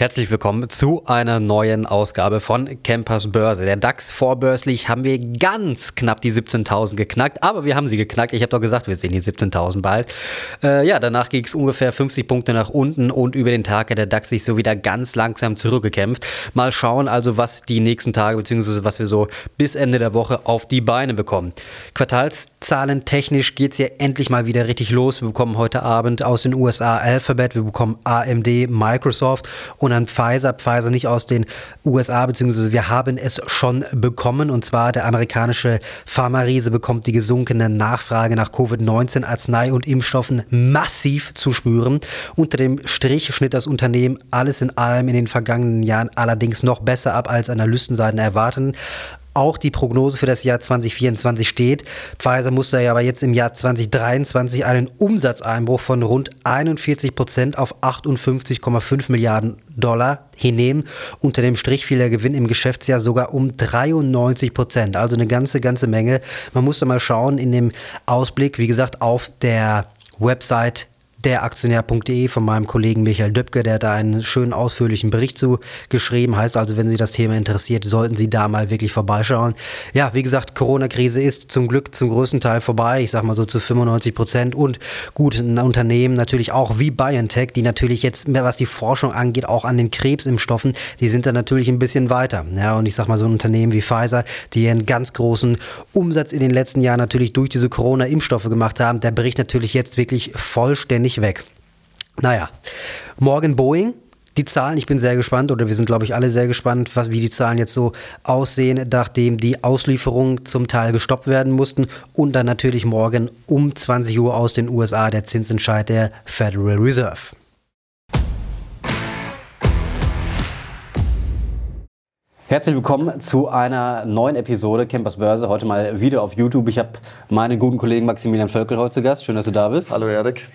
Herzlich willkommen zu einer neuen Ausgabe von Campers Börse. Der DAX vorbörslich haben wir ganz knapp die 17.000 geknackt, aber wir haben sie geknackt. Ich habe doch gesagt, wir sehen die 17.000 bald. Äh, ja, danach ging es ungefähr 50 Punkte nach unten und über den Tag hat der DAX sich so wieder ganz langsam zurückgekämpft. Mal schauen also, was die nächsten Tage bzw. was wir so bis Ende der Woche auf die Beine bekommen. Quartalszahlen technisch geht es ja endlich mal wieder richtig los. Wir bekommen heute Abend aus den USA Alphabet, wir bekommen AMD, Microsoft und und an Pfizer. Pfizer nicht aus den USA, beziehungsweise wir haben es schon bekommen. Und zwar der amerikanische Pharma-Riese bekommt die gesunkene Nachfrage nach Covid-19-Arznei und Impfstoffen massiv zu spüren. Unter dem Strich schnitt das Unternehmen alles in allem in den vergangenen Jahren allerdings noch besser ab, als Analystenseiten erwarten auch die Prognose für das Jahr 2024 steht. Pfizer musste ja aber jetzt im Jahr 2023 einen Umsatzeinbruch von rund 41 Prozent auf 58,5 Milliarden Dollar hinnehmen. Unter dem Strich fiel der Gewinn im Geschäftsjahr sogar um 93 Prozent. Also eine ganze, ganze Menge. Man musste mal schauen in dem Ausblick, wie gesagt, auf der Website deraktionär.de von meinem Kollegen Michael Döpke, der hat da einen schönen ausführlichen Bericht zu geschrieben. Heißt also, wenn Sie das Thema interessiert, sollten Sie da mal wirklich vorbeischauen. Ja, wie gesagt, Corona-Krise ist zum Glück zum größten Teil vorbei. Ich sag mal so zu 95 Prozent. Und gut, ein Unternehmen natürlich auch wie BioNTech, die natürlich jetzt, was die Forschung angeht, auch an den Krebsimpfstoffen, die sind da natürlich ein bisschen weiter. Ja, und ich sag mal so ein Unternehmen wie Pfizer, die einen ganz großen Umsatz in den letzten Jahren natürlich durch diese Corona-Impfstoffe gemacht haben, der bricht natürlich jetzt wirklich vollständig nicht weg. Naja, morgen Boeing. Die Zahlen, ich bin sehr gespannt, oder wir sind, glaube ich, alle sehr gespannt, was, wie die Zahlen jetzt so aussehen, nachdem die Auslieferungen zum Teil gestoppt werden mussten und dann natürlich morgen um 20 Uhr aus den USA der Zinsentscheid der Federal Reserve. Herzlich willkommen zu einer neuen Episode Campers Börse. Heute mal wieder auf YouTube. Ich habe meinen guten Kollegen Maximilian Völkel heute zu Gast. Schön, dass du da bist. Hallo Erik.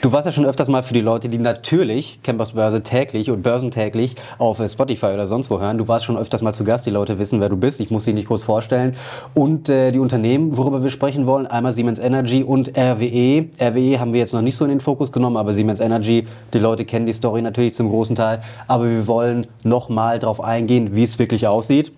Du warst ja schon öfters mal für die Leute, die natürlich Campers Börse täglich und börsentäglich auf Spotify oder sonst wo hören. Du warst schon öfters mal zu Gast. Die Leute wissen, wer du bist. Ich muss dich nicht kurz vorstellen. Und äh, die Unternehmen, worüber wir sprechen wollen, einmal Siemens Energy und RWE. RWE haben wir jetzt noch nicht so in den Fokus genommen, aber Siemens Energy, die Leute kennen die Story natürlich zum großen Teil. Aber wir wollen noch mal darauf eingehen, wie es wirklich aussieht.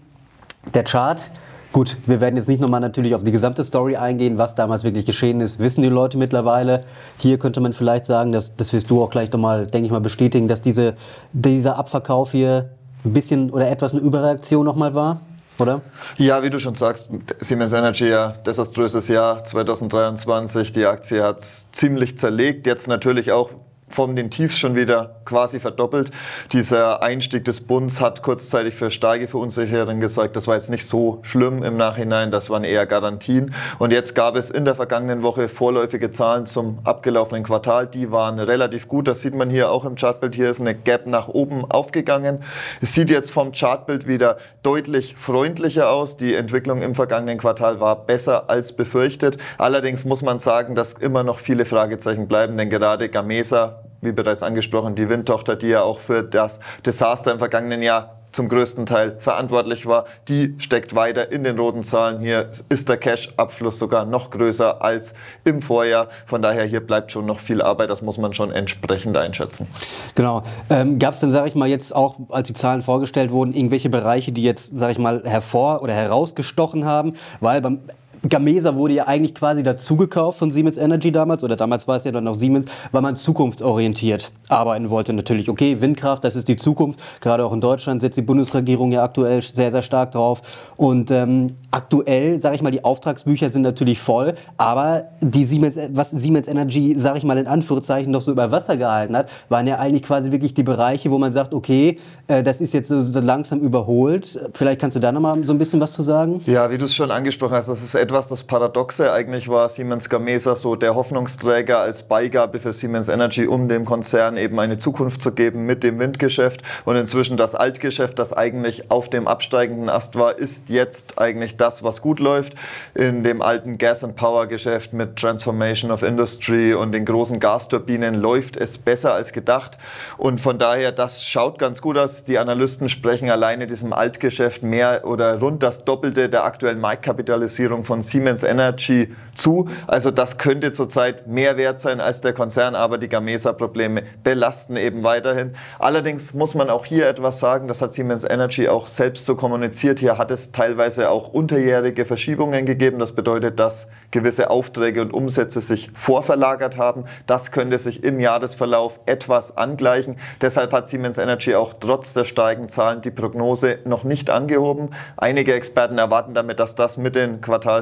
Der Chart Gut, wir werden jetzt nicht nochmal natürlich auf die gesamte Story eingehen, was damals wirklich geschehen ist, wissen die Leute mittlerweile. Hier könnte man vielleicht sagen, dass, das wirst du auch gleich nochmal, denke ich mal, bestätigen, dass diese, dieser Abverkauf hier ein bisschen oder etwas eine Überreaktion nochmal war. Oder? Ja, wie du schon sagst, Siemens Energy ja desaströses Jahr 2023. Die Aktie hat ziemlich zerlegt. Jetzt natürlich auch von den Tiefs schon wieder quasi verdoppelt. Dieser Einstieg des Bunds hat kurzzeitig für starke Verunsicherung gesorgt. Das war jetzt nicht so schlimm im Nachhinein, das waren eher Garantien. Und jetzt gab es in der vergangenen Woche vorläufige Zahlen zum abgelaufenen Quartal. Die waren relativ gut. Das sieht man hier auch im Chartbild. Hier ist eine Gap nach oben aufgegangen. Es sieht jetzt vom Chartbild wieder deutlich freundlicher aus. Die Entwicklung im vergangenen Quartal war besser als befürchtet. Allerdings muss man sagen, dass immer noch viele Fragezeichen bleiben, denn gerade Gamesa wie bereits angesprochen, die Windtochter, die ja auch für das Desaster im vergangenen Jahr zum größten Teil verantwortlich war, die steckt weiter in den roten Zahlen. Hier ist der Cash-Abfluss sogar noch größer als im Vorjahr. Von daher hier bleibt schon noch viel Arbeit. Das muss man schon entsprechend einschätzen. Genau. Ähm, Gab es denn, sage ich mal, jetzt auch, als die Zahlen vorgestellt wurden, irgendwelche Bereiche, die jetzt, sage ich mal, hervor oder herausgestochen haben? Weil beim Gamesa wurde ja eigentlich quasi dazugekauft von Siemens Energy damals, oder damals war es ja dann noch Siemens, weil man zukunftsorientiert arbeiten wollte. Natürlich, okay, Windkraft, das ist die Zukunft. Gerade auch in Deutschland setzt die Bundesregierung ja aktuell sehr, sehr stark drauf. Und ähm, aktuell, sage ich mal, die Auftragsbücher sind natürlich voll, aber die Siemens, was Siemens Energy, sage ich mal in Anführungszeichen, noch so über Wasser gehalten hat, waren ja eigentlich quasi wirklich die Bereiche, wo man sagt, okay, äh, das ist jetzt so, so langsam überholt. Vielleicht kannst du da noch mal so ein bisschen was zu sagen? Ja, wie du es schon angesprochen hast, das ist etwas das Paradoxe. Eigentlich war Siemens Gamesa so der Hoffnungsträger als Beigabe für Siemens Energy, um dem Konzern eben eine Zukunft zu geben mit dem Windgeschäft. Und inzwischen das Altgeschäft, das eigentlich auf dem absteigenden Ast war, ist jetzt eigentlich das, was gut läuft. In dem alten Gas and Power Geschäft mit Transformation of Industry und den großen Gasturbinen läuft es besser als gedacht. Und von daher, das schaut ganz gut aus. Die Analysten sprechen alleine diesem Altgeschäft mehr oder rund das Doppelte der aktuellen Marktkapitalisierung von Siemens Energy zu. Also das könnte zurzeit mehr wert sein als der Konzern, aber die Gamesa-Probleme belasten eben weiterhin. Allerdings muss man auch hier etwas sagen, das hat Siemens Energy auch selbst so kommuniziert. Hier hat es teilweise auch unterjährige Verschiebungen gegeben. Das bedeutet, dass gewisse Aufträge und Umsätze sich vorverlagert haben. Das könnte sich im Jahresverlauf etwas angleichen. Deshalb hat Siemens Energy auch trotz der steigenden Zahlen die Prognose noch nicht angehoben. Einige Experten erwarten damit, dass das mit den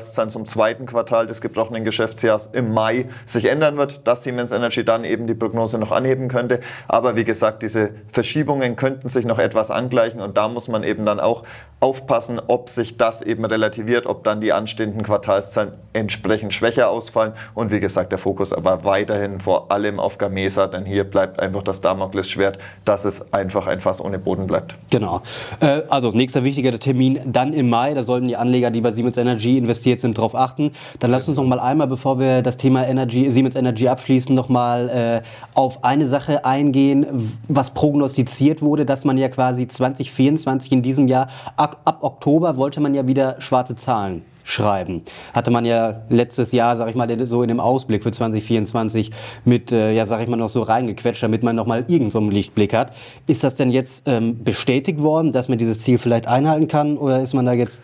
Quartalszahlen zum zweiten Quartal des gebrochenen Geschäftsjahres im Mai sich ändern wird, dass Siemens Energy dann eben die Prognose noch anheben könnte. Aber wie gesagt, diese Verschiebungen könnten sich noch etwas angleichen und da muss man eben dann auch aufpassen, ob sich das eben relativiert, ob dann die anstehenden Quartalszahlen entsprechend schwächer ausfallen. Und wie gesagt, der Fokus aber weiterhin vor allem auf Gamesa, denn hier bleibt einfach das Damoklesschwert, dass es einfach ein Fass ohne Boden bleibt. Genau. Äh, also nächster wichtiger Termin dann im Mai. Da sollten die Anleger, die bei Siemens Energy investiert sind, darauf achten. Dann lasst uns noch mal einmal, bevor wir das Thema Energy, Siemens Energy abschließen, noch mal äh, auf eine Sache eingehen, was prognostiziert wurde, dass man ja quasi 2024 in diesem Jahr ab, ab Oktober wollte man ja wieder schwarze Zahlen schreiben. Hatte man ja letztes Jahr, sag ich mal, so in dem Ausblick für 2024 mit, äh, ja, sag ich mal, noch so reingequetscht, damit man noch mal irgendeinen so Lichtblick hat. Ist das denn jetzt ähm, bestätigt worden, dass man dieses Ziel vielleicht einhalten kann oder ist man da jetzt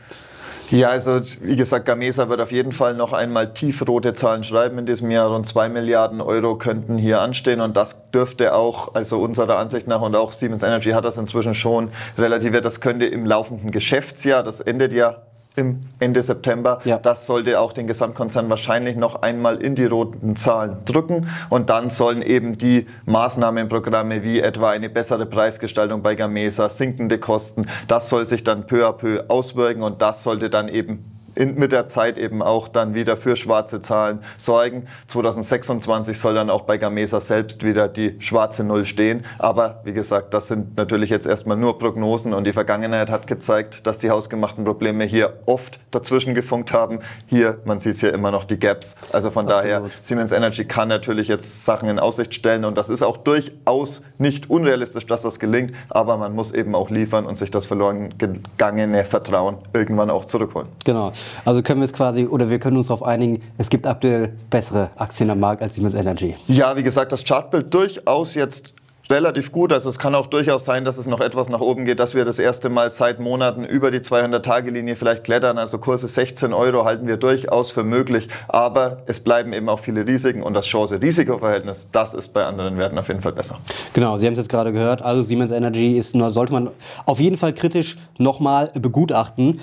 ja, also wie gesagt, Gamesa wird auf jeden Fall noch einmal tiefrote Zahlen schreiben in diesem Jahr. Rund 2 Milliarden Euro könnten hier anstehen und das dürfte auch, also unserer Ansicht nach und auch Siemens Energy hat das inzwischen schon relativiert, das könnte im laufenden Geschäftsjahr, das endet ja im Ende September. Ja. Das sollte auch den Gesamtkonzern wahrscheinlich noch einmal in die roten Zahlen drücken. Und dann sollen eben die Maßnahmenprogramme wie etwa eine bessere Preisgestaltung bei Gamesa, sinkende Kosten, das soll sich dann peu à peu auswirken und das sollte dann eben in, mit der Zeit eben auch dann wieder für schwarze Zahlen sorgen. 2026 soll dann auch bei Gamesa selbst wieder die schwarze Null stehen. Aber wie gesagt, das sind natürlich jetzt erstmal nur Prognosen und die Vergangenheit hat gezeigt, dass die hausgemachten Probleme hier oft dazwischen gefunkt haben. Hier, man sieht ja immer noch die Gaps. Also von Absolut. daher, Siemens Energy kann natürlich jetzt Sachen in Aussicht stellen und das ist auch durchaus nicht unrealistisch, dass das gelingt. Aber man muss eben auch liefern und sich das verloren gegangene Vertrauen irgendwann auch zurückholen. Genau. Also können wir es quasi, oder wir können uns darauf einigen, es gibt aktuell bessere Aktien am Markt als Siemens Energy. Ja, wie gesagt, das Chartbild durchaus jetzt relativ gut. Also es kann auch durchaus sein, dass es noch etwas nach oben geht, dass wir das erste Mal seit Monaten über die 200-Tage-Linie vielleicht klettern. Also Kurse 16 Euro halten wir durchaus für möglich. Aber es bleiben eben auch viele Risiken und das Chance-Risiko-Verhältnis, das ist bei anderen Werten auf jeden Fall besser. Genau, Sie haben es jetzt gerade gehört. Also Siemens Energy ist nur, sollte man auf jeden Fall kritisch nochmal begutachten.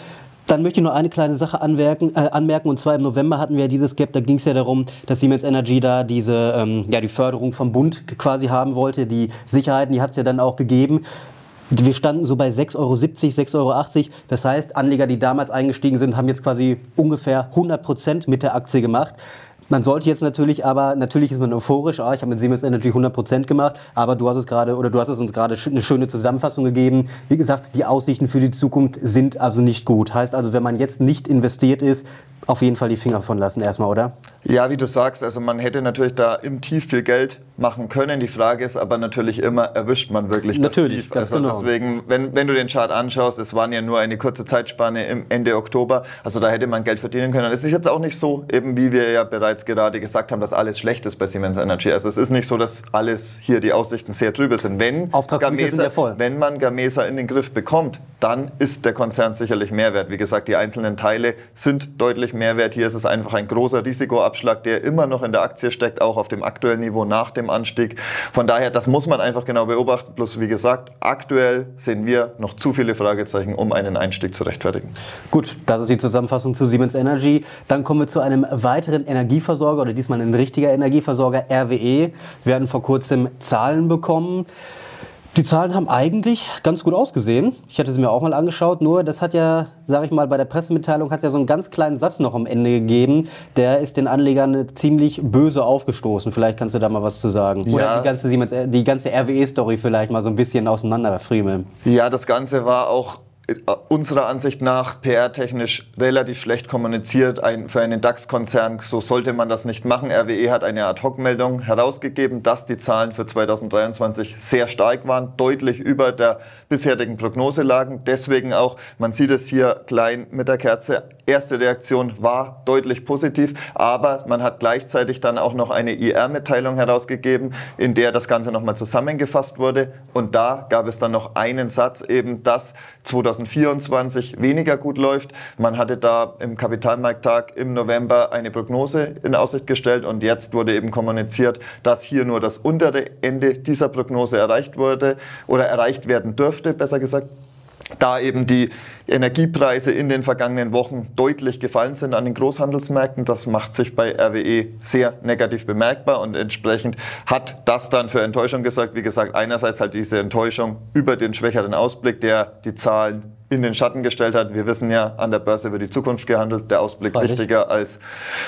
Dann möchte ich noch eine kleine Sache anmerken, äh, anmerken und zwar im November hatten wir ja dieses Gap, da ging es ja darum, dass Siemens Energy da diese, ähm, ja, die Förderung vom Bund quasi haben wollte. Die Sicherheiten, die hat es ja dann auch gegeben. Wir standen so bei 6,70 Euro, 6,80 Euro. Das heißt, Anleger, die damals eingestiegen sind, haben jetzt quasi ungefähr 100 Prozent mit der Aktie gemacht. Man sollte jetzt natürlich aber, natürlich ist man euphorisch, ah, ich habe mit Siemens Energy 100% gemacht, aber du hast es gerade, oder du hast es uns gerade eine schöne Zusammenfassung gegeben. Wie gesagt, die Aussichten für die Zukunft sind also nicht gut. Heißt also, wenn man jetzt nicht investiert ist, auf jeden Fall die Finger von lassen erstmal, oder? Ja, wie du sagst, also man hätte natürlich da im Tief viel Geld machen können. Die Frage ist aber natürlich immer, erwischt man wirklich natürlich, das Tief? Also genau. deswegen, wenn, wenn du den Chart anschaust, es waren ja nur eine kurze Zeitspanne im Ende Oktober, also da hätte man Geld verdienen können. Es ist jetzt auch nicht so, eben wie wir ja bereits gerade gesagt haben, dass alles schlecht ist bei Siemens Energy. Also es ist nicht so, dass alles hier die Aussichten sehr trübe sind. Wenn, Gamesa, wenn man Gamesa in den Griff bekommt, dann ist der Konzern sicherlich Mehrwert. Wie gesagt, die einzelnen Teile sind deutlich Mehrwert. Hier ist es einfach ein großer Risikoabschlag, der immer noch in der Aktie steckt, auch auf dem aktuellen Niveau nach dem Anstieg. Von daher, das muss man einfach genau beobachten. Plus, wie gesagt, aktuell sehen wir noch zu viele Fragezeichen, um einen Einstieg zu rechtfertigen. Gut, das ist die Zusammenfassung zu Siemens Energy. Dann kommen wir zu einem weiteren Energieversorger oder diesmal ein richtiger Energieversorger, RWE. Wir hatten vor kurzem Zahlen bekommen. Die Zahlen haben eigentlich ganz gut ausgesehen. Ich hatte sie mir auch mal angeschaut, nur das hat ja, sage ich mal, bei der Pressemitteilung hat es ja so einen ganz kleinen Satz noch am Ende gegeben. Der ist den Anlegern ziemlich böse aufgestoßen. Vielleicht kannst du da mal was zu sagen. Ja. Oder die ganze, Siemens, die ganze RWE-Story vielleicht mal so ein bisschen auseinanderfriemeln. Ja, das Ganze war auch unserer Ansicht nach PR-technisch relativ schlecht kommuniziert ein, für einen DAX-Konzern. So sollte man das nicht machen. RWE hat eine Ad-Hoc-Meldung herausgegeben, dass die Zahlen für 2023 sehr stark waren, deutlich über der bisherigen Prognose lagen. Deswegen auch, man sieht es hier klein mit der Kerze, erste Reaktion war deutlich positiv, aber man hat gleichzeitig dann auch noch eine IR-Mitteilung herausgegeben, in der das Ganze nochmal zusammengefasst wurde. Und da gab es dann noch einen Satz, eben, dass 2024 weniger gut läuft. Man hatte da im Kapitalmarkttag im November eine Prognose in Aussicht gestellt und jetzt wurde eben kommuniziert, dass hier nur das untere Ende dieser Prognose erreicht wurde oder erreicht werden dürfte, besser gesagt da eben die Energiepreise in den vergangenen Wochen deutlich gefallen sind an den Großhandelsmärkten. Das macht sich bei RWE sehr negativ bemerkbar und entsprechend hat das dann für Enttäuschung gesorgt. Wie gesagt, einerseits halt diese Enttäuschung über den schwächeren Ausblick, der die Zahlen in den Schatten gestellt hat. Wir wissen ja, an der Börse wird die Zukunft gehandelt, der Ausblick Freilich. wichtiger als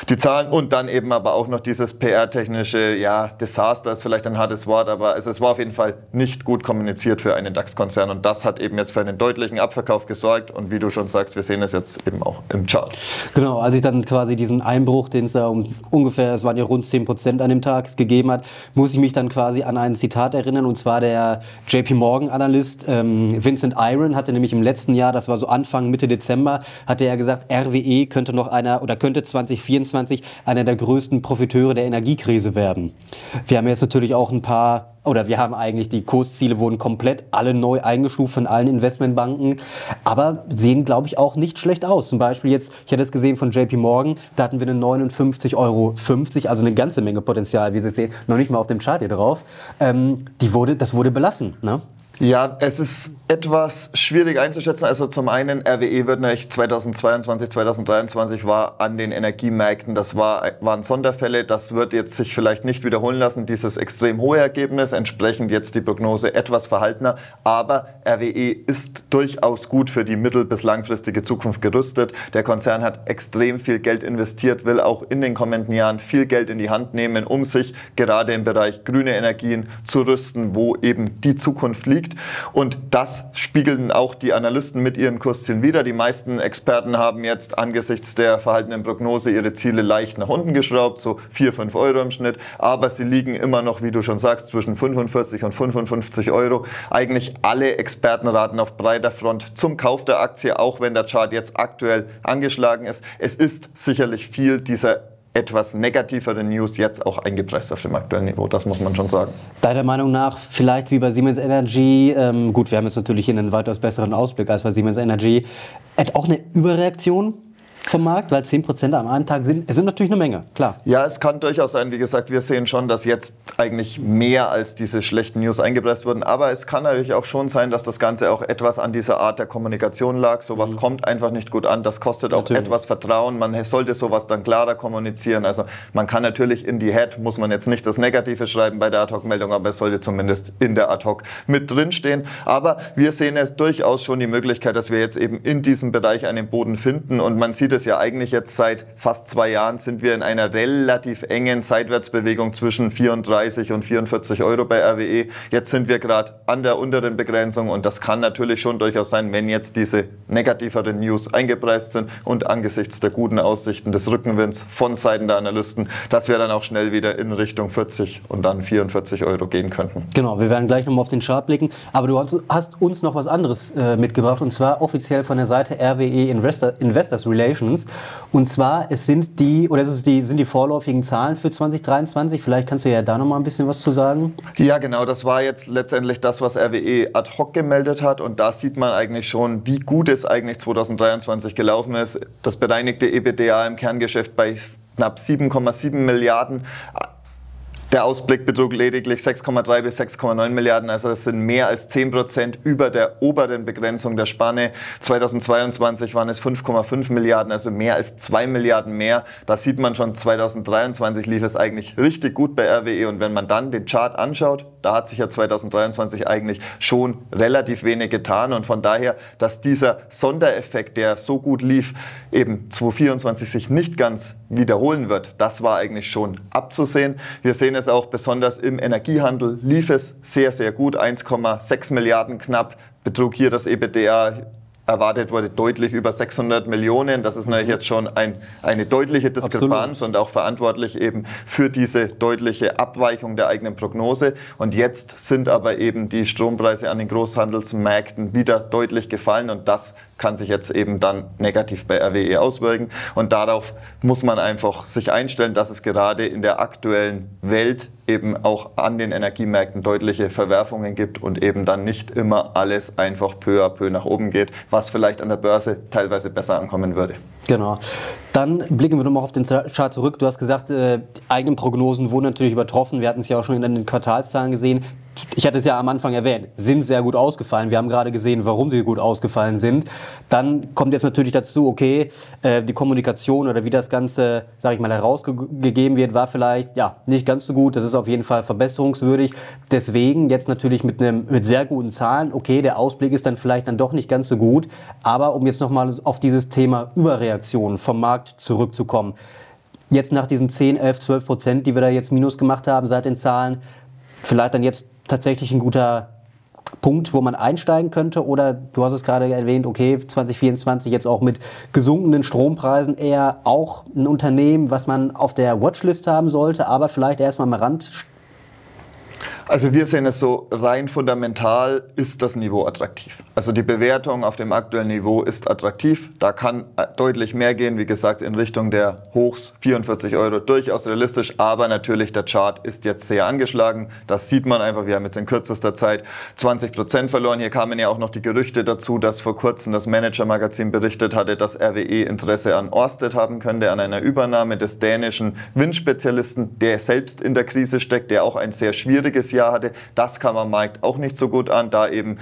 die Zahlen und dann eben aber auch noch dieses PR-technische, ja, Desaster ist vielleicht ein hartes Wort, aber es, es war auf jeden Fall nicht gut kommuniziert für einen DAX-Konzern und das hat eben jetzt für einen deutlichen Abverkauf gesorgt und wie du schon sagst, wir sehen es jetzt eben auch im Chart. Genau, als ich dann quasi diesen Einbruch, den es da um ungefähr, es waren ja rund 10 Prozent an dem Tag gegeben hat, muss ich mich dann quasi an ein Zitat erinnern und zwar der JP Morgan-Analyst ähm, Vincent Iron hatte nämlich im letzten letzten Jahr, das war so Anfang, Mitte Dezember, hatte er gesagt, RWE könnte noch einer oder könnte 2024 einer der größten Profiteure der Energiekrise werden. Wir haben jetzt natürlich auch ein paar oder wir haben eigentlich die Kursziele wurden komplett alle neu eingestuft von allen Investmentbanken, aber sehen, glaube ich, auch nicht schlecht aus. Zum Beispiel jetzt, ich hatte es gesehen von JP Morgan, da hatten wir eine 59,50 Euro, also eine ganze Menge Potenzial, wie Sie sehen, noch nicht mal auf dem Chart hier drauf. Ähm, die wurde, das wurde belassen. Ne? Ja, es ist etwas schwierig einzuschätzen. Also zum einen, RWE wird nicht 2022, 2023 war an den Energiemärkten, das war, waren Sonderfälle. Das wird jetzt sich vielleicht nicht wiederholen lassen, dieses extrem hohe Ergebnis. Entsprechend jetzt die Prognose etwas verhaltener. Aber RWE ist durchaus gut für die mittel- bis langfristige Zukunft gerüstet. Der Konzern hat extrem viel Geld investiert, will auch in den kommenden Jahren viel Geld in die Hand nehmen, um sich gerade im Bereich grüne Energien zu rüsten, wo eben die Zukunft liegt liegt. Und das spiegeln auch die Analysten mit ihren Kurszielen wieder. Die meisten Experten haben jetzt angesichts der verhaltenen Prognose ihre Ziele leicht nach unten geschraubt, so 4, 5 Euro im Schnitt. Aber sie liegen immer noch, wie du schon sagst, zwischen 45 und 55 Euro. Eigentlich alle Experten raten auf breiter Front zum Kauf der Aktie, auch wenn der Chart jetzt aktuell angeschlagen ist. Es ist sicherlich viel dieser etwas negativere News jetzt auch eingepresst auf dem aktuellen Niveau. Das muss man schon sagen. Deiner Meinung nach vielleicht wie bei Siemens Energy, ähm, gut, wir haben jetzt natürlich hier einen weitaus besseren Ausblick als bei Siemens Energy, auch eine Überreaktion vom Markt, weil 10% am einen Tag sind, es sind natürlich eine Menge, klar. Ja, es kann durchaus sein. Wie gesagt, wir sehen schon, dass jetzt eigentlich mehr als diese schlechten News eingepresst wurden. Aber es kann natürlich auch schon sein, dass das Ganze auch etwas an dieser Art der Kommunikation lag. Sowas mhm. kommt einfach nicht gut an. Das kostet natürlich. auch etwas Vertrauen. Man sollte sowas dann klarer kommunizieren. Also man kann natürlich in die Head, muss man jetzt nicht das Negative schreiben bei der Ad-Hoc-Meldung, aber es sollte zumindest in der Ad-Hoc mit drinstehen. Aber wir sehen es durchaus schon die Möglichkeit, dass wir jetzt eben in diesem Bereich einen Boden finden. Und man sieht es ja eigentlich jetzt seit fast zwei Jahren sind wir in einer relativ engen Seitwärtsbewegung zwischen 34 und 44 Euro bei RWE. Jetzt sind wir gerade an der unteren Begrenzung und das kann natürlich schon durchaus sein, wenn jetzt diese negativeren News eingepreist sind und angesichts der guten Aussichten des Rückenwinds von Seiten der Analysten, dass wir dann auch schnell wieder in Richtung 40 und dann 44 Euro gehen könnten. Genau, wir werden gleich nochmal auf den Chart blicken, aber du hast uns noch was anderes äh, mitgebracht und zwar offiziell von der Seite RWE Investor, Investors Relations. Und zwar, es sind die, oder es die, sind die vorläufigen Zahlen für 2023. Vielleicht kannst du ja da noch mal ein bisschen was zu sagen. Ja, genau. Das war jetzt letztendlich das, was RWE ad hoc gemeldet hat. Und da sieht man eigentlich schon, wie gut es eigentlich 2023 gelaufen ist. Das bereinigte EBITDA im Kerngeschäft bei knapp 7,7 Milliarden Der Ausblick betrug lediglich 6,3 bis 6,9 Milliarden, also es sind mehr als 10 Prozent über der oberen Begrenzung der Spanne. 2022 waren es 5,5 Milliarden, also mehr als 2 Milliarden mehr. Da sieht man schon, 2023 lief es eigentlich richtig gut bei RWE und wenn man dann den Chart anschaut, da hat sich ja 2023 eigentlich schon relativ wenig getan und von daher, dass dieser Sondereffekt, der so gut lief, eben 2024 sich nicht ganz wiederholen wird, das war eigentlich schon abzusehen. Wir sehen es auch besonders im Energiehandel, lief es sehr, sehr gut, 1,6 Milliarden knapp betrug hier das EBITDA erwartet wurde deutlich über 600 Millionen. Das ist natürlich jetzt schon ein, eine deutliche Diskrepanz Absolut. und auch verantwortlich eben für diese deutliche Abweichung der eigenen Prognose. Und jetzt sind aber eben die Strompreise an den Großhandelsmärkten wieder deutlich gefallen und das kann sich jetzt eben dann negativ bei RWE auswirken. Und darauf muss man einfach sich einstellen, dass es gerade in der aktuellen Welt eben auch an den Energiemärkten deutliche Verwerfungen gibt und eben dann nicht immer alles einfach peu à peu nach oben geht, was vielleicht an der Börse teilweise besser ankommen würde. Genau. Dann blicken wir nochmal auf den Chart zurück. Du hast gesagt, äh, eigene Prognosen wurden natürlich übertroffen. Wir hatten es ja auch schon in den Quartalszahlen gesehen ich hatte es ja am Anfang erwähnt, sind sehr gut ausgefallen. Wir haben gerade gesehen, warum sie gut ausgefallen sind. Dann kommt jetzt natürlich dazu, okay, äh, die Kommunikation oder wie das Ganze, sage ich mal, herausgegeben wird, war vielleicht ja nicht ganz so gut. Das ist auf jeden Fall verbesserungswürdig. Deswegen jetzt natürlich mit einem mit sehr guten Zahlen. Okay, der Ausblick ist dann vielleicht dann doch nicht ganz so gut. Aber um jetzt nochmal auf dieses Thema Überreaktion vom Markt zurückzukommen. Jetzt nach diesen 10, 11, 12 Prozent, die wir da jetzt minus gemacht haben seit den Zahlen, vielleicht dann jetzt tatsächlich ein guter Punkt, wo man einsteigen könnte? Oder du hast es gerade erwähnt, okay, 2024 jetzt auch mit gesunkenen Strompreisen eher auch ein Unternehmen, was man auf der Watchlist haben sollte, aber vielleicht erstmal am Rand also wir sehen es so, rein fundamental ist das Niveau attraktiv. Also die Bewertung auf dem aktuellen Niveau ist attraktiv. Da kann äh, deutlich mehr gehen, wie gesagt, in Richtung der Hochs 44 Euro durchaus realistisch. Aber natürlich, der Chart ist jetzt sehr angeschlagen. Das sieht man einfach. Wir haben jetzt in kürzester Zeit 20 Prozent verloren. Hier kamen ja auch noch die Gerüchte dazu, dass vor kurzem das Manager-Magazin berichtet hatte, dass RWE Interesse an Orsted haben könnte, an einer Übernahme des dänischen Windspezialisten, der selbst in der Krise steckt, der auch ein sehr schwieriges Jahr hatte. Das kam am Markt auch nicht so gut an, da eben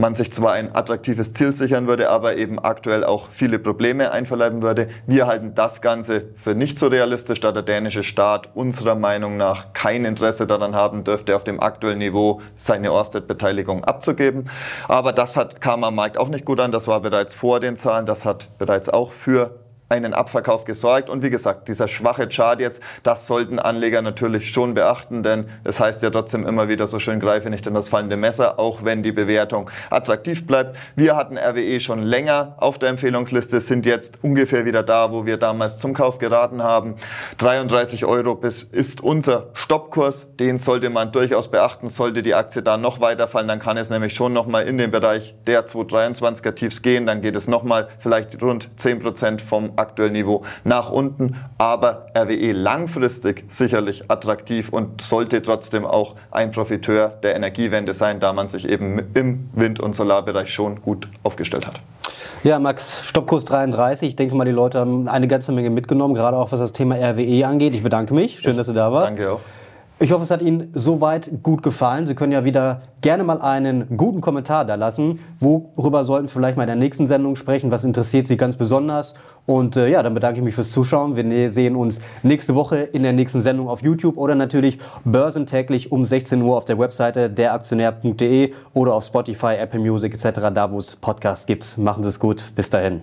man sich zwar ein attraktives Ziel sichern würde, aber eben aktuell auch viele Probleme einverleiben würde. Wir halten das Ganze für nicht so realistisch, da der dänische Staat unserer Meinung nach kein Interesse daran haben dürfte, auf dem aktuellen Niveau seine Orsted-Beteiligung abzugeben. Aber das hat, kam am Markt auch nicht gut an. Das war bereits vor den Zahlen. Das hat bereits auch für einen Abverkauf gesorgt. Und wie gesagt, dieser schwache Chart jetzt, das sollten Anleger natürlich schon beachten, denn es heißt ja trotzdem immer wieder so schön, greife nicht in das fallende Messer, auch wenn die Bewertung attraktiv bleibt. Wir hatten RWE schon länger auf der Empfehlungsliste, sind jetzt ungefähr wieder da, wo wir damals zum Kauf geraten haben. 33 Euro bis ist unser Stoppkurs, den sollte man durchaus beachten. Sollte die Aktie da noch weiterfallen, dann kann es nämlich schon nochmal in den Bereich der 223er Tiefs gehen. Dann geht es nochmal vielleicht rund 10% vom aktuellen Niveau nach unten, aber RWE langfristig sicherlich attraktiv und sollte trotzdem auch ein Profiteur der Energiewende sein, da man sich eben im Wind- und Solarbereich schon gut aufgestellt hat. Ja, Max, Stoppkurs 33. Ich denke mal, die Leute haben eine ganze Menge mitgenommen, gerade auch was das Thema RWE angeht. Ich bedanke mich. Schön, dass du da warst. Danke auch. Ich hoffe, es hat Ihnen soweit gut gefallen. Sie können ja wieder gerne mal einen guten Kommentar da lassen. Worüber sollten wir vielleicht mal in der nächsten Sendung sprechen? Was interessiert Sie ganz besonders? Und äh, ja, dann bedanke ich mich fürs Zuschauen. Wir ne-, sehen uns nächste Woche in der nächsten Sendung auf YouTube oder natürlich börsentäglich um 16 Uhr auf der Webseite deraktionär.de oder auf Spotify, Apple Music etc., da wo es Podcasts gibt. Machen Sie es gut. Bis dahin.